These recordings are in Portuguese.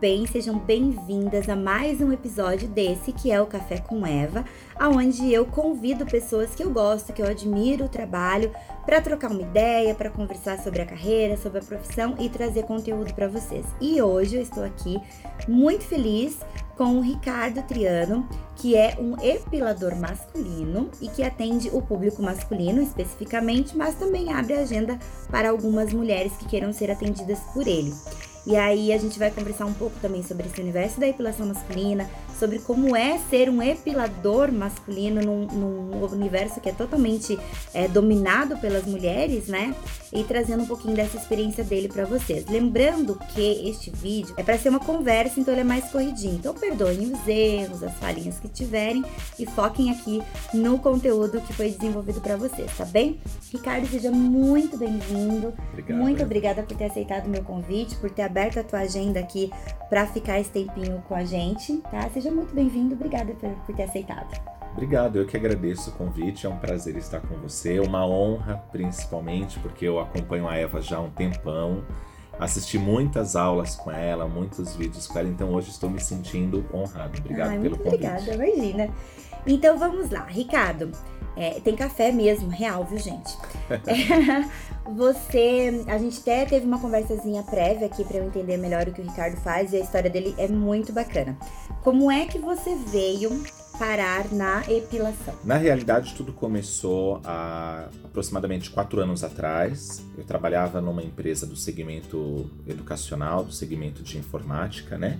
bem? Sejam bem-vindas a mais um episódio desse que é o Café com Eva, aonde eu convido pessoas que eu gosto, que eu admiro o trabalho, para trocar uma ideia, para conversar sobre a carreira, sobre a profissão e trazer conteúdo para vocês. E hoje eu estou aqui muito feliz com o Ricardo Triano, que é um epilador masculino e que atende o público masculino especificamente, mas também abre agenda para algumas mulheres que queiram ser atendidas por ele. E aí a gente vai conversar um pouco também sobre esse universo da epilação masculina, sobre como é ser um epilador masculino num, num universo que é totalmente é, dominado pelas mulheres, né? E trazendo um pouquinho dessa experiência dele para vocês. Lembrando que este vídeo é para ser uma conversa, então ele é mais corridinho. Então perdoem os erros, as falhinhas que tiverem e foquem aqui no conteúdo que foi desenvolvido para vocês, tá bem? Ricardo, seja muito bem-vindo. Muito obrigada por ter aceitado o meu convite, por ter aberto a tua agenda aqui para ficar esse tempinho com a gente, tá? Seja muito bem-vindo, obrigada por, por ter aceitado. Obrigado, eu que agradeço o convite, é um prazer estar com você, uma honra principalmente porque eu acompanho a Eva já há um tempão, assisti muitas aulas com ela, muitos vídeos com ela, então hoje estou me sentindo honrado. Obrigado Ai, pelo muito convite. Obrigada, imagina. Então vamos lá, Ricardo. É, tem café mesmo, real, viu, gente? É, você, a gente até teve uma conversazinha prévia aqui para eu entender melhor o que o Ricardo faz e a história dele é muito bacana. Como é que você veio parar na epilação? Na realidade, tudo começou há aproximadamente quatro anos atrás. Eu trabalhava numa empresa do segmento educacional, do segmento de informática, né?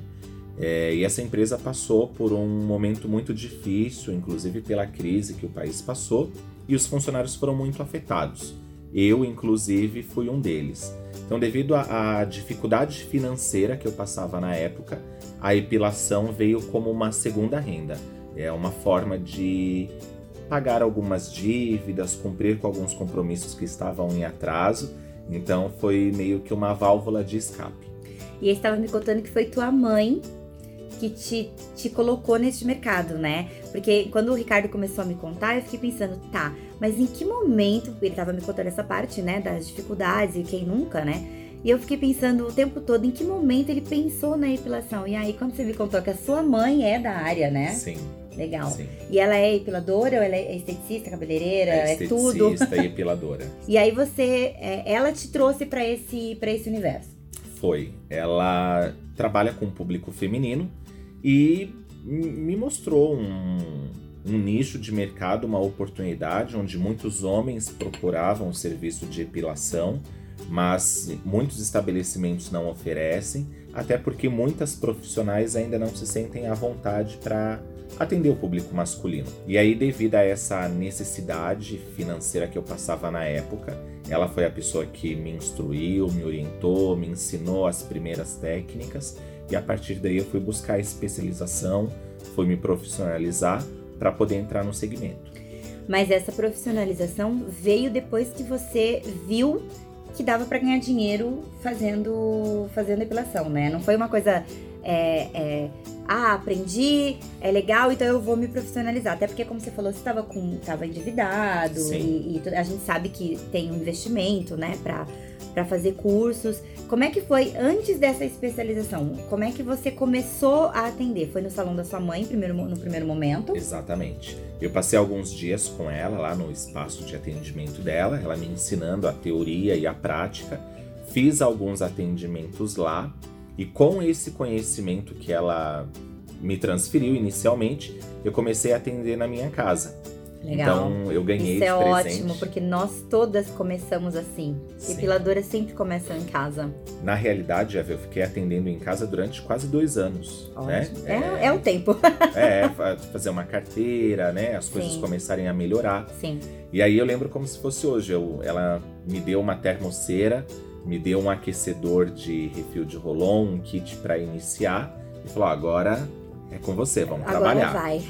É, e essa empresa passou por um momento muito difícil, inclusive pela crise que o país passou, e os funcionários foram muito afetados. Eu, inclusive, fui um deles. Então, devido à dificuldade financeira que eu passava na época, a epilação veio como uma segunda renda. É uma forma de pagar algumas dívidas, cumprir com alguns compromissos que estavam em atraso. Então, foi meio que uma válvula de escape. E estava me contando que foi tua mãe que te, te colocou neste mercado, né? Porque quando o Ricardo começou a me contar, eu fiquei pensando, tá, mas em que momento, ele tava me contando essa parte, né, das dificuldades e quem nunca, né? E eu fiquei pensando o tempo todo em que momento ele pensou na epilação. E aí, quando você me contou que a sua mãe é da área, né? Sim. Legal. Sim. E ela é epiladora ou ela é esteticista, cabeleireira, É é, tudo? esteticista e epiladora. E aí você, é, ela te trouxe para esse, pra esse universo. Foi. Ela trabalha com o público feminino e me mostrou um, um nicho de mercado, uma oportunidade onde muitos homens procuravam o serviço de epilação, mas muitos estabelecimentos não oferecem, até porque muitas profissionais ainda não se sentem à vontade para atender o público masculino. E aí, devido a essa necessidade financeira que eu passava na época, ela foi a pessoa que me instruiu, me orientou, me ensinou as primeiras técnicas e a partir daí eu fui buscar especialização, fui me profissionalizar para poder entrar no segmento. Mas essa profissionalização veio depois que você viu que dava para ganhar dinheiro fazendo fazendo epilação, né? Não foi uma coisa é, é, ah, aprendi, é legal, então eu vou me profissionalizar. Até porque, como você falou, você estava com, tava endividado e, e, a gente sabe que tem um investimento, né, para para fazer cursos. Como é que foi antes dessa especialização? Como é que você começou a atender? Foi no salão da sua mãe primeiro, no primeiro momento? Exatamente. Eu passei alguns dias com ela lá no espaço de atendimento dela, ela me ensinando a teoria e a prática. Fiz alguns atendimentos lá e com esse conhecimento que ela me transferiu inicialmente, eu comecei a atender na minha casa. Legal. Então eu ganhei Isso é presente. ótimo, porque nós todas começamos assim. Sim. Epiladoras sempre começam em casa. Na realidade, Eva, eu fiquei atendendo em casa durante quase dois anos. Né? Ótimo. É, é o tempo. É, fa- fazer uma carteira, né? As coisas Sim. começarem a melhorar. Sim. E aí eu lembro como se fosse hoje. Eu, ela me deu uma termoceira, me deu um aquecedor de refil de rolon, um kit para iniciar. E falou: "Ó, agora é com você, vamos Agora trabalhar. vai.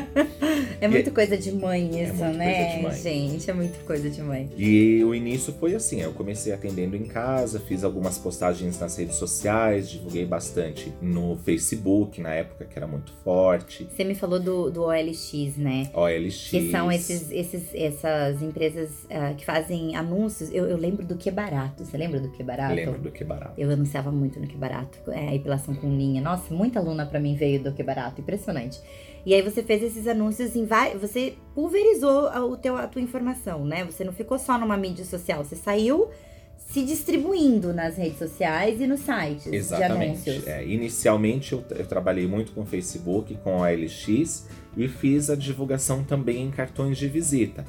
é muito coisa de mãe isso, muito né? Gente, é muito coisa de mãe. E o início foi assim, eu comecei atendendo em casa, fiz algumas postagens nas redes sociais, divulguei bastante no Facebook, na época que era muito forte, Você me falou do, do OLX, né? OLX. Que são esses, esses, essas empresas ah, que fazem anúncios. Eu, eu lembro do Que Barato. Você lembra do Que Barato? Lembro do que barato. Eu anunciava muito no Que Barato. É, a epilação com linha. Nossa, muita aluna pra mim veio do Que Barato. Impressionante. E aí você fez esses anúncios em vários. Você pulverizou a, o teu, a tua informação, né? Você não ficou só numa mídia social. Você saiu se distribuindo nas redes sociais e nos sites de Exatamente. anúncios. É, inicialmente eu, eu trabalhei muito com Facebook, com a OLX e fiz a divulgação também em cartões de visita.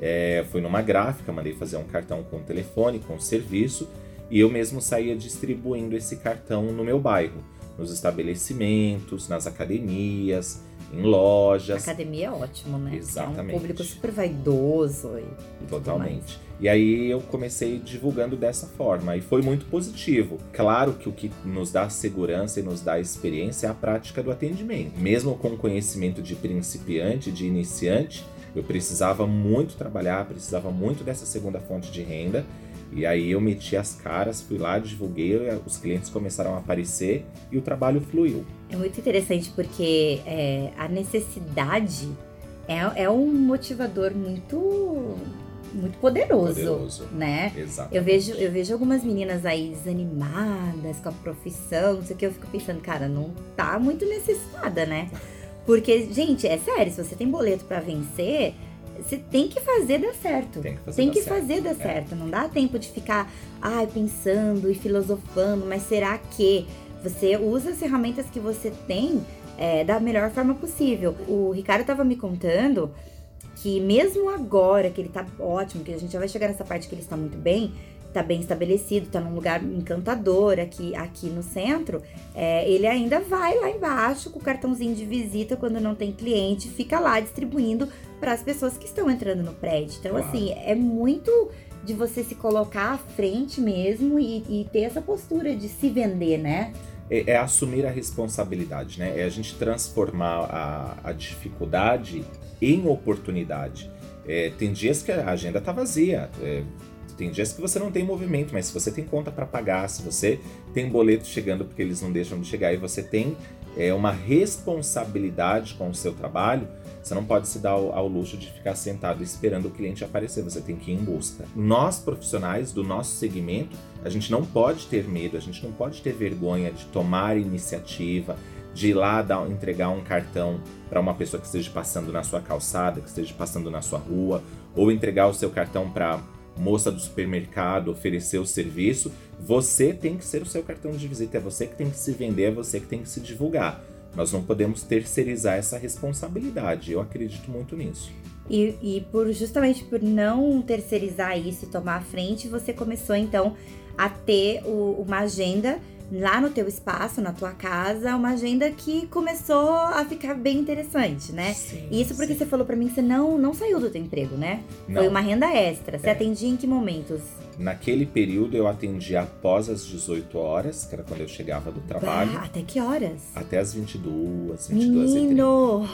É, fui numa gráfica, mandei fazer um cartão com telefone, com serviço, e eu mesmo saía distribuindo esse cartão no meu bairro, nos estabelecimentos, nas academias, em lojas. Academia é ótimo, né? É um Exatamente. público super vaidoso e. Totalmente. E aí eu comecei divulgando dessa forma e foi muito positivo. Claro que o que nos dá segurança e nos dá experiência é a prática do atendimento. Mesmo com conhecimento de principiante, de iniciante, eu precisava muito trabalhar, precisava muito dessa segunda fonte de renda. E aí eu meti as caras, fui lá, divulguei, os clientes começaram a aparecer e o trabalho fluiu. É muito interessante porque é, a necessidade é, é um motivador muito, muito poderoso, Poderoso. né? Exato. Eu vejo, eu vejo algumas meninas aí desanimadas com a profissão, não sei o que, eu fico pensando, cara, não tá muito necessitada, né? Porque, gente, é sério, se você tem boleto pra vencer, você tem que fazer dar certo. Tem que fazer Tem dar que certo. fazer dar É. certo. Não dá tempo de ficar, ai, pensando e filosofando, mas será que você usa as ferramentas que você tem é, da melhor forma possível? O Ricardo tava me contando que mesmo agora que ele tá ótimo, que a gente já vai chegar nessa parte que ele está muito bem, tá bem estabelecido, tá num lugar encantador aqui, aqui no centro, é, ele ainda vai lá embaixo com o cartãozinho de visita quando não tem cliente, fica lá distribuindo para as pessoas que estão entrando no prédio. Então, Claro. assim, é muito de você se colocar à frente mesmo e, e ter essa postura de se vender, né? é, é assumir a responsabilidade, né? É a gente transformar a, a dificuldade em oportunidade. É, tem dias que a agenda tá vazia. é, tem dias que você não tem movimento, mas se você tem conta para pagar, se você tem boleto chegando porque eles não deixam de chegar e você tem é, uma responsabilidade com o seu trabalho, você não pode se dar ao, ao luxo de ficar sentado esperando o cliente aparecer, você tem que ir em busca. Nós, profissionais do nosso segmento, a gente não pode ter medo, a gente não pode ter vergonha de tomar iniciativa, de ir lá dar, entregar um cartão para uma pessoa que esteja passando na sua calçada, que esteja passando na sua rua, ou entregar o seu cartão para moça do supermercado, oferecer o serviço. Você tem que ser o seu cartão de visita, é você que tem que se vender, é você que tem que se divulgar. Nós não podemos terceirizar essa responsabilidade. Eu acredito muito nisso. E, e por justamente por não terceirizar isso e tomar a frente, você começou então a ter o- uma agenda lá no teu espaço, na tua casa, uma agenda que começou a ficar bem interessante, né? Sim, Isso porque sim. você falou pra mim que você não, não saiu do teu emprego, né? Não. Foi uma renda extra. Você É. atendia em que momentos? Naquele período eu atendia após as 18 horas, que era quando eu chegava do trabalho, Bah, até que horas? até as 22, 22 e 30. Menino!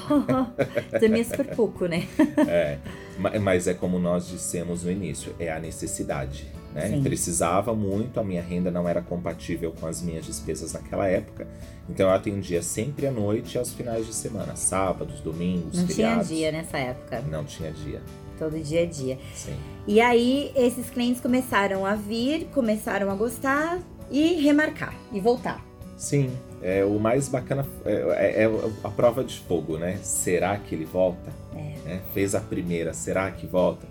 Dormia super pouco, né? É, ma- mas é como nós dissemos no início, é a necessidade. Né? Precisava muito, a minha renda não era compatível com as minhas despesas naquela época. Então eu atendia sempre à noite e aos finais de semana, sábados, domingos, Não tinha feriados. dia nessa época. Não tinha dia, Todo dia a dia. sim. E aí, esses clientes começaram a vir, começaram a gostar e remarcar e voltar. Sim, é, o mais bacana é, é- é a prova de fogo, né? Será que ele volta? É. Né? Fez a primeira, será que volta?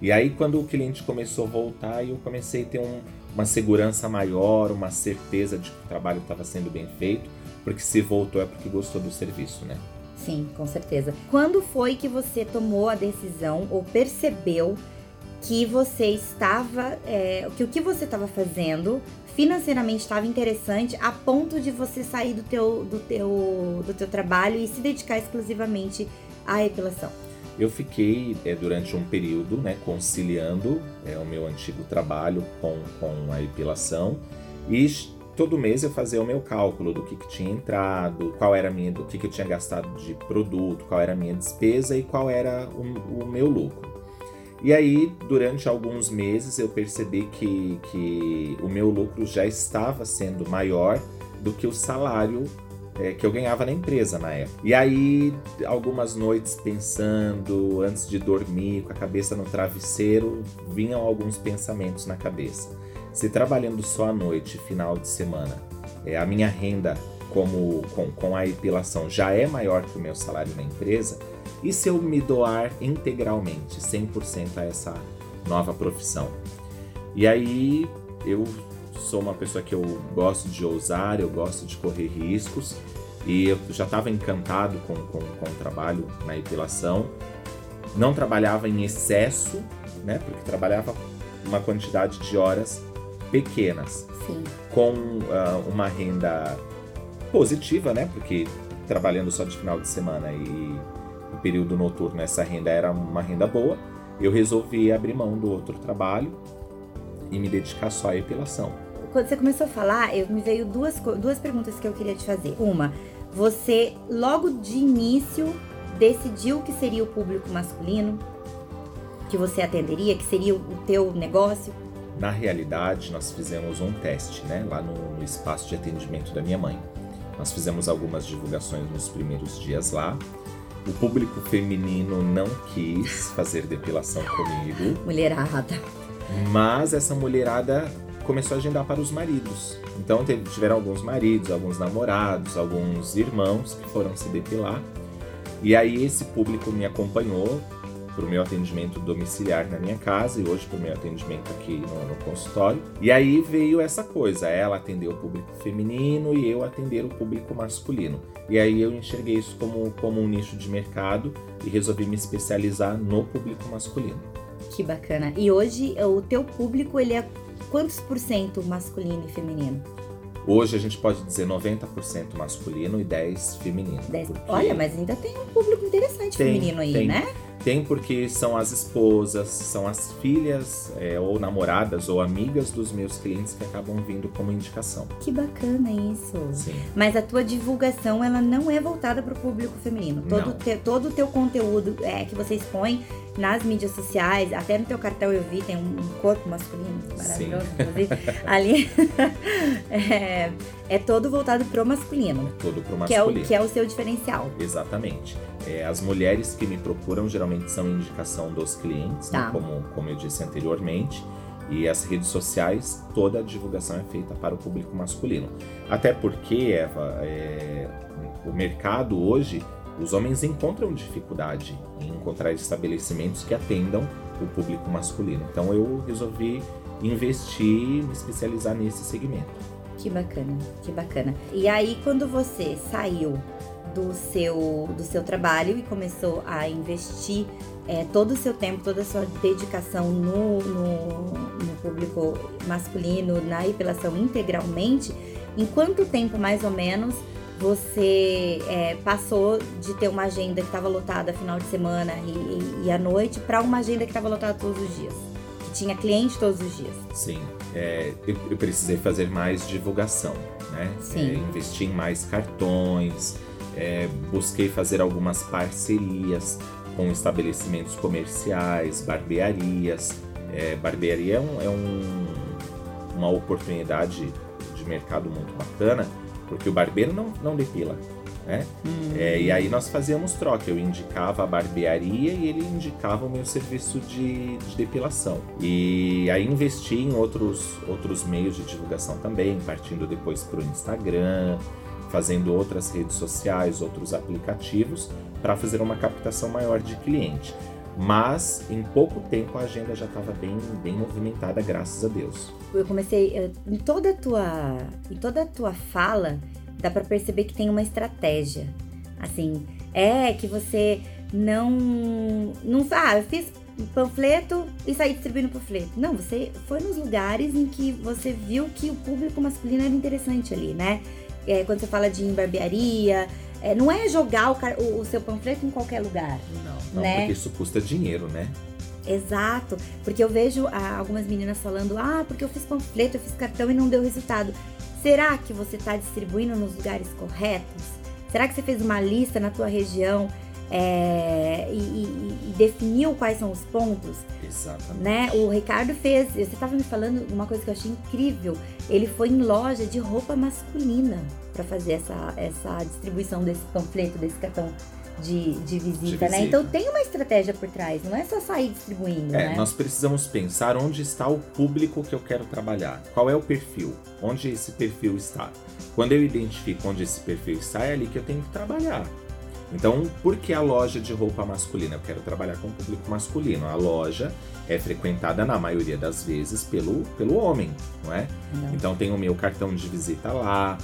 E aí, quando o cliente começou a voltar, eu comecei a ter um- uma segurança maior, uma certeza de que o trabalho estava sendo bem feito, porque se voltou é porque gostou do serviço, né? Sim, com certeza. Quando foi que você tomou a decisão ou percebeu que você estava, é, que o que você estava fazendo financeiramente estava interessante a ponto de você sair do teu, do teu, do teu trabalho e se dedicar exclusivamente à epilação? Eu fiquei é, durante um período né, conciliando é, o meu antigo trabalho com, com a epilação e todo mês eu fazia o meu cálculo do que, que tinha entrado, qual era minha, do que, que eu tinha gastado de produto, qual era a minha despesa e qual era o, o meu lucro. E aí, durante alguns meses, eu percebi que, que o meu lucro já estava sendo maior do que o salário é, que eu ganhava na empresa na época. E aí, algumas noites pensando, antes de dormir, com a cabeça no travesseiro, vinham alguns pensamentos na cabeça. Se trabalhando só à noite, final de semana, é, a minha renda como, com, com a epilação já é maior que o meu salário na empresa, e se eu me doar integralmente, 100% a essa nova profissão? E aí eu sou uma pessoa que eu gosto de ousar, eu gosto de correr riscos e eu já estava encantado com, com, com o trabalho na epilação. Não trabalhava em excesso, né? Porque trabalhava uma quantidade de horas pequenas. Sim. Com uh, uma renda positiva, né? Porque trabalhando só de final de semana e no período noturno essa renda era uma renda boa, eu resolvi abrir mão do outro trabalho e me dedicar só à epilação. Quando você começou a falar, eu me veio duas, duas perguntas que eu queria te fazer. Uma, você logo de início decidiu que seria o público masculino que você atenderia, que seria o teu negócio? Na realidade, nós fizemos um teste, né, lá no, no espaço de atendimento da minha mãe. Nós fizemos algumas divulgações nos primeiros dias lá o público feminino não quis fazer depilação comigo. Mulherada. Mas essa mulherada começou a agendar para os maridos. Então tiveram alguns maridos, alguns namorados, alguns irmãos que foram se depilar. E aí esse público me acompanhou para o meu atendimento domiciliar na minha casa e hoje para o meu atendimento aqui no, no, consultório. E aí veio essa coisa, ela atender o público feminino e eu atender o público masculino. E aí eu enxerguei isso como, como um nicho de mercado e resolvi me especializar no público masculino. Que bacana. E hoje o teu público ele é quantos por cento masculino e feminino? Hoje a gente pode dizer 90% masculino e 10 feminino. 10. Porque... Olha, mas ainda tem um público interessante tem, feminino aí, tem. né? Tem porque são as esposas, são as filhas é, ou namoradas ou amigas dos meus clientes que acabam vindo como indicação. Que bacana isso. Sim. Mas a tua divulgação ela não é voltada para o público feminino. Todo te, todo o teu conteúdo é que você expõe nas mídias sociais, até no teu cartão eu vi tem um corpo masculino maravilhoso, ali é, é, todo voltado pro masculino. É todo pro masculino. Que é o, que é o seu diferencial. Exatamente. É, as mulheres que me procuram geralmente são indicação dos clientes, né, tá. né, como, como eu disse anteriormente. E as redes sociais, toda a divulgação é feita para o público masculino. Até porque, Eva, é, o mercado hoje, os homens encontram dificuldade em encontrar estabelecimentos que atendam o público masculino. Então eu resolvi investir, me especializar nesse segmento. Que bacana, que bacana. E aí, quando você saiu do seu, do seu trabalho e começou a investir é, todo o seu tempo, toda a sua dedicação no, no, no público masculino, na epilação integralmente, em quanto tempo mais ou menos você é, passou de ter uma agenda que estava lotada final de semana e, e, e à noite para uma agenda que estava lotada todos os dias? Que tinha cliente todos os dias? Sim, é, eu, eu, precisei fazer mais divulgação, né? Sim. É, investir em mais cartões, é, busquei fazer algumas parcerias com estabelecimentos comerciais, barbearias. É, barbearia é, um, é um, uma oportunidade de mercado muito bacana, porque o barbeiro não, não depila. Né? Hum. É, e aí nós fazíamos troca, eu indicava a barbearia e ele indicava o meu serviço de, de depilação. E aí investi em outros, outros meios de divulgação também, partindo depois para o Instagram, fazendo outras redes sociais, outros aplicativos, para fazer uma captação maior de cliente. Mas em pouco tempo a agenda já estava bem, bem movimentada, graças a Deus. Eu comecei em toda a tua, em toda a tua fala, dá para perceber que tem uma estratégia. Assim, é que você não não ah, eu fiz panfleto e saí distribuindo panfleto. Não, você foi nos lugares em que você viu que o público masculino era interessante ali, né? é, quando você fala de barbearia, é, não é jogar o, o, o, seu panfleto em qualquer lugar. Não, não né? porque isso custa dinheiro, né? Exato, porque eu vejo ah, algumas meninas falando, ah, porque eu fiz panfleto, eu fiz cartão e não deu resultado. Será que você está distribuindo nos lugares corretos? Será que você fez uma lista na tua região é, e, e, e, definiu quais são os pontos? Exatamente. Né? O Ricardo fez, você estava me falando uma coisa que eu achei incrível. Ele foi em loja de roupa masculina para fazer essa, essa distribuição desse panfleto, desse cartão de, de, visita, de visita, né? Então tem uma estratégia por trás, não é só sair distribuindo, é, né? Nós precisamos pensar onde está o público que eu quero trabalhar. Qual é o perfil? Onde esse perfil está? Quando eu identifico onde esse perfil está, é ali que eu tenho que trabalhar. Então, por que a loja de roupa masculina? Eu quero trabalhar com o público masculino. A loja é frequentada na maioria das vezes pelo, pelo homem, não é? Não. Então tem o meu cartão de visita lá,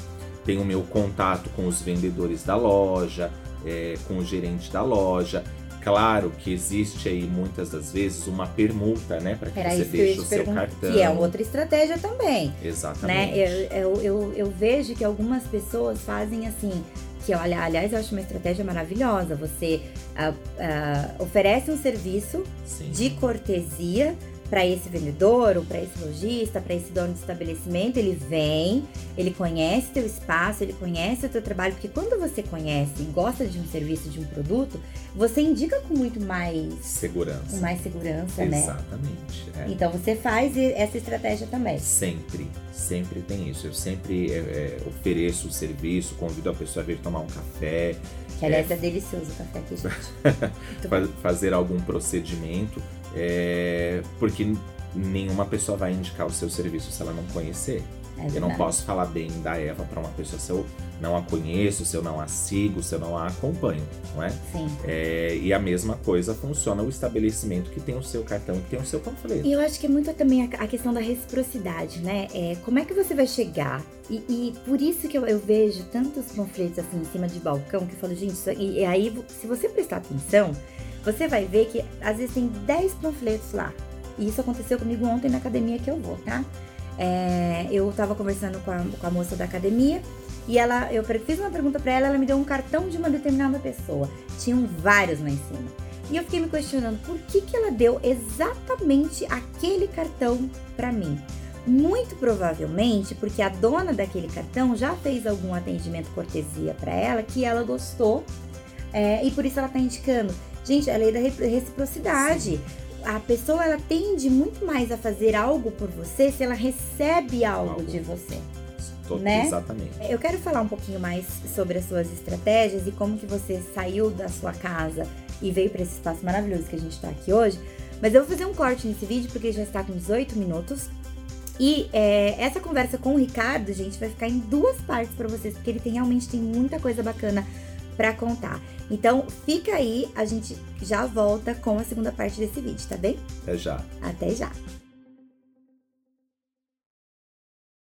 tem o meu contato com os vendedores da loja, é, com o gerente da loja. Claro que existe aí muitas das vezes uma permuta, né, para que Era você deixe o seu cartão. Que é outra estratégia também. Exatamente. Né? Eu, eu, eu, eu vejo que algumas pessoas fazem assim, que olha, aliás, eu acho uma estratégia maravilhosa. Você uh, uh, oferece um serviço Sim. de cortesia para esse vendedor ou para esse lojista, para esse dono de estabelecimento, ele vem, ele conhece teu espaço, ele conhece o teu trabalho, porque quando você conhece e gosta de um serviço, de um produto, você indica com muito mais segurança, com mais segurança, né? Exatamente. É. Então você faz essa estratégia também. Sempre, sempre tem isso. Eu sempre é, é, ofereço o serviço, convido a pessoa a vir tomar um café. Que aliás é, é delicioso o café aqui, gente. fazer algum procedimento é, porque nenhuma pessoa vai indicar o seu serviço se ela não conhecer. É eu não posso falar bem da Eva para uma pessoa se eu não a conheço, se eu não a sigo, se eu não a acompanho, não é? Sim. É, e a mesma coisa funciona o estabelecimento que tem o seu cartão, que tem o seu panfleto. E eu acho que é muito também a, a questão da reciprocidade, né? É, como é que você vai chegar? E, e por isso que eu, eu, vejo tantos panfletos assim em cima de balcão que eu falo, gente, isso, e, e aí se você prestar atenção, você vai ver que às vezes tem 10 panfletos lá. E isso aconteceu comigo ontem na academia que eu vou, tá? É, eu tava conversando com a, com a, moça da academia e ela, eu fiz uma pergunta para ela, ela me deu um cartão de uma determinada pessoa. Tinham vários lá em cima. E eu fiquei me questionando por que, que ela deu exatamente aquele cartão para mim. Muito provavelmente porque a dona daquele cartão já fez algum atendimento cortesia para ela que ela gostou é, e por isso ela tá indicando. Gente, a lei da reciprocidade. Sim. A pessoa ela tende muito mais a fazer algo por você se ela recebe algo, algo. de você. né? Exatamente. Eu quero falar um pouquinho mais sobre as suas estratégias e como que você saiu da sua casa e veio para esse espaço maravilhoso que a gente está aqui hoje. Mas eu vou fazer um corte nesse vídeo porque já está com 18 minutos. E é, essa conversa com o Ricardo, gente, vai ficar em duas partes para vocês, porque ele tem, realmente tem muita coisa bacana para contar. Então, fica aí, a gente já volta com a segunda parte desse vídeo, tá bem? Até já. Até já.